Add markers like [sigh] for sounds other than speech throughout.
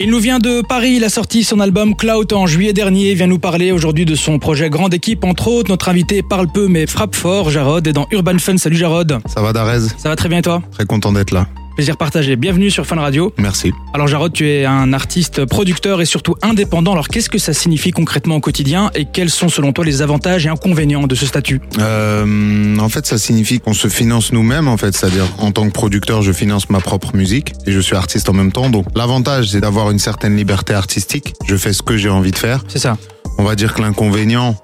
Il nous vient de Paris, il a sorti son album Cloud en juillet dernier, il vient nous parler aujourd'hui de son projet Grande Équipe, entre autres. Notre invité parle peu mais frappe fort, Jarod est dans Urban Fun. Salut Jarod. Ça va Darez? Ça va très bien et toi? Très content d'être là. Plaisir partagé. Bienvenue sur Fun Radio. Merci. Alors Jarod, tu es un artiste, producteur et surtout indépendant. Alors qu'est-ce que ça signifie concrètement au quotidien et quels sont selon toi les avantages et inconvénients de ce statut? Euh, en fait, ça signifie qu'on se finance nous-mêmes, en fait. C'est-à-dire, en tant que producteur, je finance ma propre musique et je suis artiste en même temps. Donc, l'avantage, c'est d'avoir une certaine liberté artistique. Je fais ce que j'ai envie de faire. C'est ça. On va dire que l'inconvénient,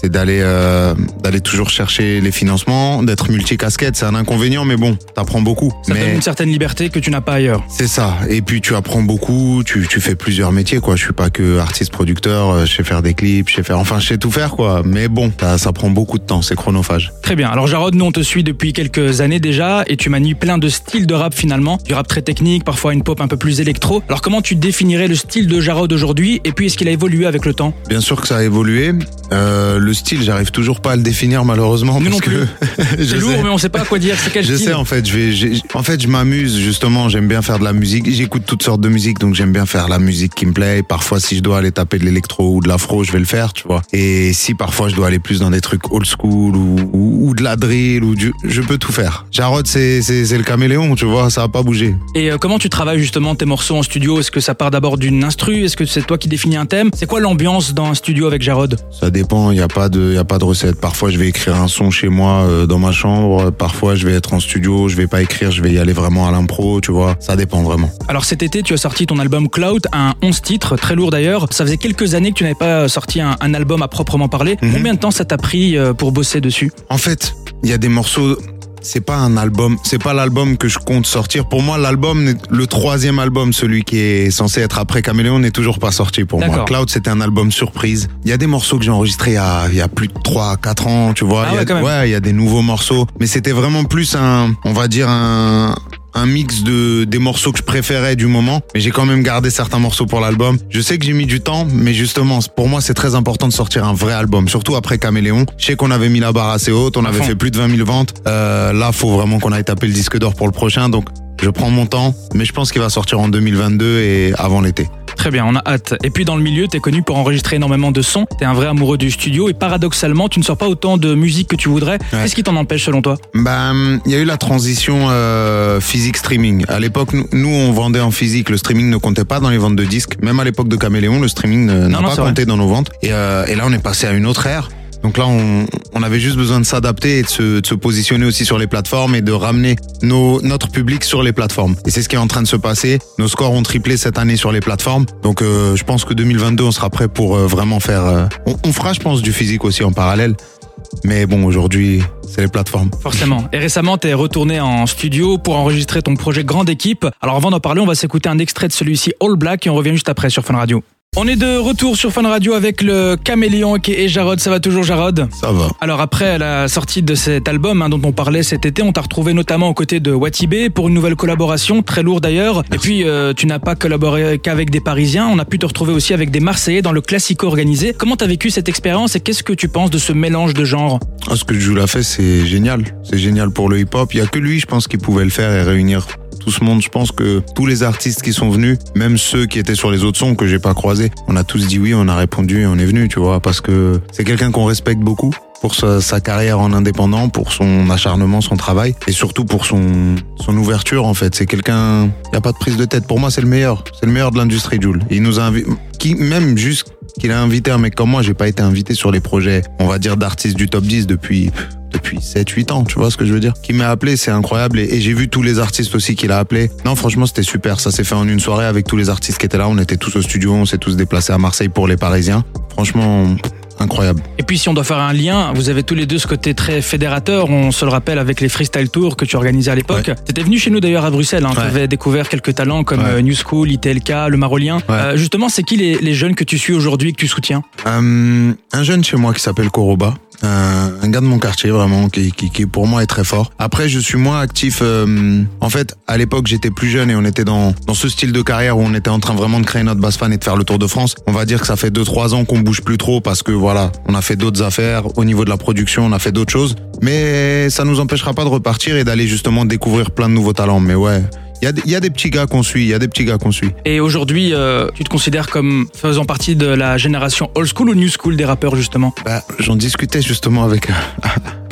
c'est d'aller euh, d'aller toujours chercher les financements, d'être multicasquette. C'est un inconvénient, mais bon, t'apprends beaucoup. Ça mais donne une certaine liberté que tu n'as pas ailleurs. c'est ça. Et puis tu apprends beaucoup. Tu, tu fais plusieurs métiers, quoi. Je suis pas que artiste producteur. euh, Je sais faire des clips, je sais faire. Enfin, je sais tout faire, quoi. Mais bon, ça, ça prend beaucoup de temps. C'est chronophage. Très bien. Alors Jarod, nous on te suit depuis quelques années déjà et tu manies plein de styles de rap finalement. Du rap très technique, parfois une pop un peu plus électro. Alors comment tu définirais le style de Jarod aujourd'hui et puis est-ce qu'il a évolué avec le temps? Bien sûr que ça a évolué. Euh, le style, j'arrive toujours pas à le définir malheureusement Nous parce non que [laughs] C'est je lourd sais. mais on sait pas quoi dire. C'est quel Je style sais en fait, je vais, en fait, je m'amuse justement. J'aime bien faire de la musique. J'écoute toutes sortes de musique, donc j'aime bien faire la musique qui me plaît. Parfois, si je dois aller taper de l'électro ou de l'afro, je vais le faire, tu vois. Et si parfois je dois aller plus dans des trucs old school ou, ou, ou de la drill ou du, je peux tout faire. Jarod, c'est le caméléon, tu vois, ça a pas bougé. Et euh, comment tu travailles justement tes morceaux en studio? Est-ce que ça part d'abord d'une instru? Est-ce que c'est toi qui définis un thème? C'est quoi l'ambiance dans un studio avec Jarod Ça dépend, il y a pas de, y a pas de recette. Parfois, je vais écrire un son chez moi euh, dans ma chambre. Parfois, je vais être en studio, je vais pas écrire, je vais y aller vraiment à l'impro, tu vois. Ça dépend vraiment. Alors cet été, tu as sorti ton album Cloud, un 11 titres, très lourd d'ailleurs. Ça faisait quelques années que tu n'avais pas sorti un, un album à proprement parler. Mhm. Combien de temps ça t'a pris euh, pour bosser dessus? En fait, il y a des morceaux. C'est pas un album, c'est pas l'album que je compte sortir. Pour moi, l'album, le troisième album, celui qui est censé être après Caméléon, n'est toujours pas sorti pour moi. Cloud, c'était un album surprise. Il y a des morceaux que j'ai enregistrés il y a, il y a plus de 3, 4 ans, tu vois. Ah il y a, ouais, il y a des nouveaux morceaux. Mais c'était vraiment plus un, on va dire un, un mix de des morceaux que je préférais du moment, mais j'ai quand même gardé certains morceaux pour l'album. Je sais que j'ai mis du temps, mais justement, pour moi, c'est très important de sortir un vrai album, surtout après Caméléon. Je sais qu'on avait mis la barre assez haute, on avait fait plus de 20 000 ventes. Euh, là, faut vraiment qu'on aille taper le disque d'or pour le prochain, donc je prends mon temps, mais je pense qu'il va sortir en 2022 et avant l'été. Très bien, on a hâte. Et puis dans le milieu, t'es connu pour enregistrer énormément de sons. T'es un vrai amoureux du studio et paradoxalement, tu ne sors pas autant de musique que tu voudrais. Qu'est-ce qui t'en empêche selon toi? Ben, il y a eu la transition euh, physique streaming. À l'époque, nous, on vendait en physique. Le streaming ne comptait pas dans les ventes de disques. Même à l'époque de Caméléon, le streaming ne- n'a pas compté dans nos ventes. Et, euh, et là, on est passé à une autre ère. Donc là, on, on avait juste besoin de s'adapter et de se, de se positionner aussi sur les plateformes et de ramener nos, notre public sur les plateformes. Et c'est ce qui est en train de se passer. Nos scores ont triplé cette année sur les plateformes. Donc euh, je pense que 2022, on sera prêt pour euh, vraiment faire... euh, on, on fera, je pense, du physique aussi en parallèle. Mais bon, aujourd'hui, c'est les plateformes. Forcément. Et récemment, t'es retourné en studio pour enregistrer ton projet Grande Équipe. Alors avant d'en parler, on va s'écouter un extrait de celui-ci All Black et on revient juste après sur Fun Radio. On est de retour sur Fun Radio avec le caméléon qui est Jarod. Ça va toujours Jarod? Ça va. Alors après la sortie de cet album hein, dont on parlait cet été, on t'a retrouvé notamment aux côtés de Watibé pour une nouvelle collaboration, très lourde d'ailleurs. Et puis euh, tu n'as pas collaboré qu'avec des Parisiens, on a pu te retrouver aussi avec des Marseillais dans le Classico organisé. Comment t'as vécu cette expérience et qu'est-ce que tu penses de ce mélange de genres? Ah, ce que Jules a fait, c'est génial. C'est génial pour le hip-hop. Il y a que lui, je pense, qui pouvait le faire et réunir tout monde. Je pense que tous les artistes qui sont venus, même ceux qui étaient sur les autres sons que j'ai pas croisés, on a tous dit oui, on a répondu et on est venu, tu vois, parce que c'est quelqu'un qu'on respecte beaucoup pour sa, carrière en indépendant, pour son acharnement, son travail et surtout pour son son ouverture en fait. C'est quelqu'un, il y a pas de prise de tête. Pour moi, c'est le meilleur. C'est le meilleur de l'industrie, Jules. Il nous a invi- qui même juste qu'il a invité un mec comme moi, j'ai pas été invité sur les projets, on va dire d'artistes du top 10 depuis depuis 7 8 ans, tu vois ce que je veux dire Qui m'a appelé, c'est incroyable et, et j'ai vu tous les artistes aussi qu'il a appelé. Non, franchement, c'était super, ça s'est fait en une soirée avec tous les artistes qui étaient là, on était tous au studio, on s'est tous déplacés à Marseille pour les Parisiens. Franchement, incroyable. Et puis si on doit faire un lien, vous avez tous les deux ce côté très fédérateur, on se le rappelle avec les freestyle tours que tu organisais à l'époque. T'étais venu chez nous d'ailleurs à Bruxelles, hein, Ouais. t'avais découvert quelques talents comme Ouais. euh, New School, ITLK, le Marolien. Ouais. Euh, justement, c'est qui les, les jeunes que tu suis aujourd'hui que tu soutiens? Euh, un jeune chez moi qui s'appelle Koroba. Un, gars de mon quartier vraiment qui, qui, qui pour moi est très fort. Après je suis moins actif. euh, en fait à l'époque j'étais plus jeune et on était dans dans ce style de carrière où on était en train vraiment de créer notre base fan et de faire le tour de France. On va dire que ça fait deux trois ans qu'on bouge plus trop parce que voilà on a fait d'autres affaires au niveau de la production on a fait d'autres choses. Mais ça nous empêchera pas de repartir et d'aller justement découvrir plein de nouveaux talents. Mais ouais Il y, a, des- il y a des petits gars qu'on suit, il y a des petits gars qu'on suit. Et aujourd'hui, euh, tu te considères comme faisant partie de la génération old school ou new school des rappeurs justement? Bah, j'en discutais justement avec euh,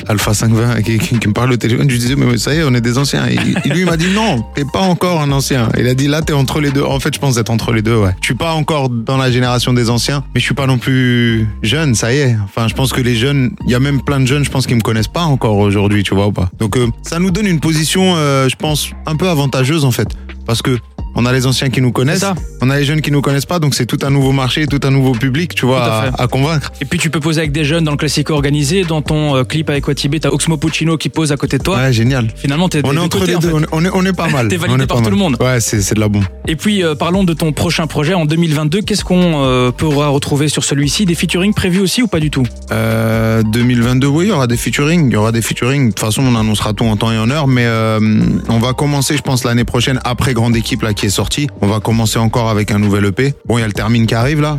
Alpha 520 qui, qui- qui me parle au téléphone. Je disais, mais ça y est, on est des anciens. Et lui, il m'a dit, non, t'es pas encore un ancien. Il a dit, là, t'es entre les deux. En fait, je pense être entre les deux, ouais. Je suis pas encore dans la génération des anciens, mais je suis pas non plus jeune, ça y est. Enfin, je pense que les jeunes, il y a même plein de jeunes, je pense, qui me connaissent pas encore aujourd'hui, tu vois ou pas. Donc, euh, ça nous donne une position, euh, je pense, un peu avantageuse, en fait. Parce que on a les anciens qui nous connaissent, on a les jeunes qui nous connaissent pas, donc c'est tout un nouveau marché, tout un nouveau public, tu vois, à à, fait. à convaincre. Et puis tu peux poser avec des jeunes dans le classico organisé. Dans ton euh, clip avec Watibé, t'as Oxmo Puccino qui pose à côté de toi. Ouais, génial. Finalement, t'es On des est entre côtés, les en deux, fait. on est, on est, pas [laughs] mal. T'es validé On est par tout mal. le monde. Ouais, c'est c'est de la bombe. Et puis euh, parlons de ton prochain projet en 2022. Qu'est-ce qu'on euh, pourra retrouver sur celui-ci? Des featuring prévus aussi ou pas du tout? Euh, 2022, oui, il y aura des featuring. Il y aura des featuring. De toute façon, on annoncera tout en temps et en heure. Mais on va commencer, je pense, l'année prochaine, après Grande Équipe là qui est sortie. On va commencer encore avec un nouvel EP. Bon, il y a le Termine qui arrive là.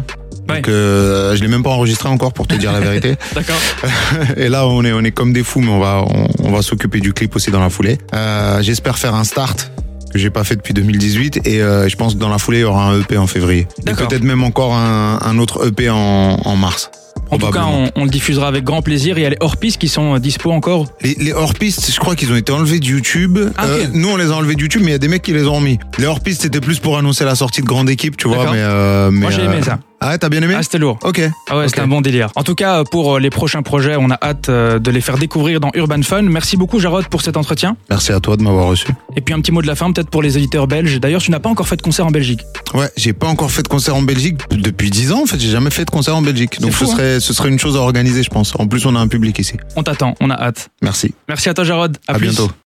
Ouais. Donc, euh, je l'ai même pas enregistré encore pour te dire la vérité. [laughs] D'accord. [laughs] Et là, on est, on est comme des fous, mais on va, on, on va s'occuper du clip aussi dans la foulée. Euh, J'espère faire un start que j'ai pas fait depuis 2018 et euh, je pense que dans la foulée il y aura un EP en février. Peut-être même encore un, un autre EP en, en mars. En tout cas, on, on le diffusera avec grand plaisir. Il y a les hors-pistes qui sont euh, dispo encore. Les, les hors-pistes, je crois qu'ils ont été enlevés de YouTube. Ah, ok. Euh, nous, on les a enlevés de YouTube, mais il y a des mecs qui les ont remis. Les hors-pistes, c'était plus pour annoncer la sortie de grande équipe, tu vois. Mais, euh, mais, Moi, j'ai aimé euh, ça. Ah ouais, t'as bien aimé Ah, c'était lourd. Ok. Ah ouais, c'était un bon délire. En tout cas, pour euh, les prochains projets, on a hâte euh, de les faire découvrir dans Urban Fun. Merci beaucoup, Jarod, pour cet entretien. Merci à toi de m'avoir reçu. Et puis un petit mot de la fin, peut-être pour les éditeurs belges. D'ailleurs, tu n'as pas encore fait de concert en Belgique. Ouais, j'ai pas encore fait de concert en Belgique depuis 10 ans. En fait, j'ai jamais fait de concert en Belgique. Donc fou, ce hein. serait, ce serait une chose à organiser, je pense. En plus, on a un public ici. On t'attend, on a hâte. Merci. Merci à toi, Jarod. À plus. bientôt.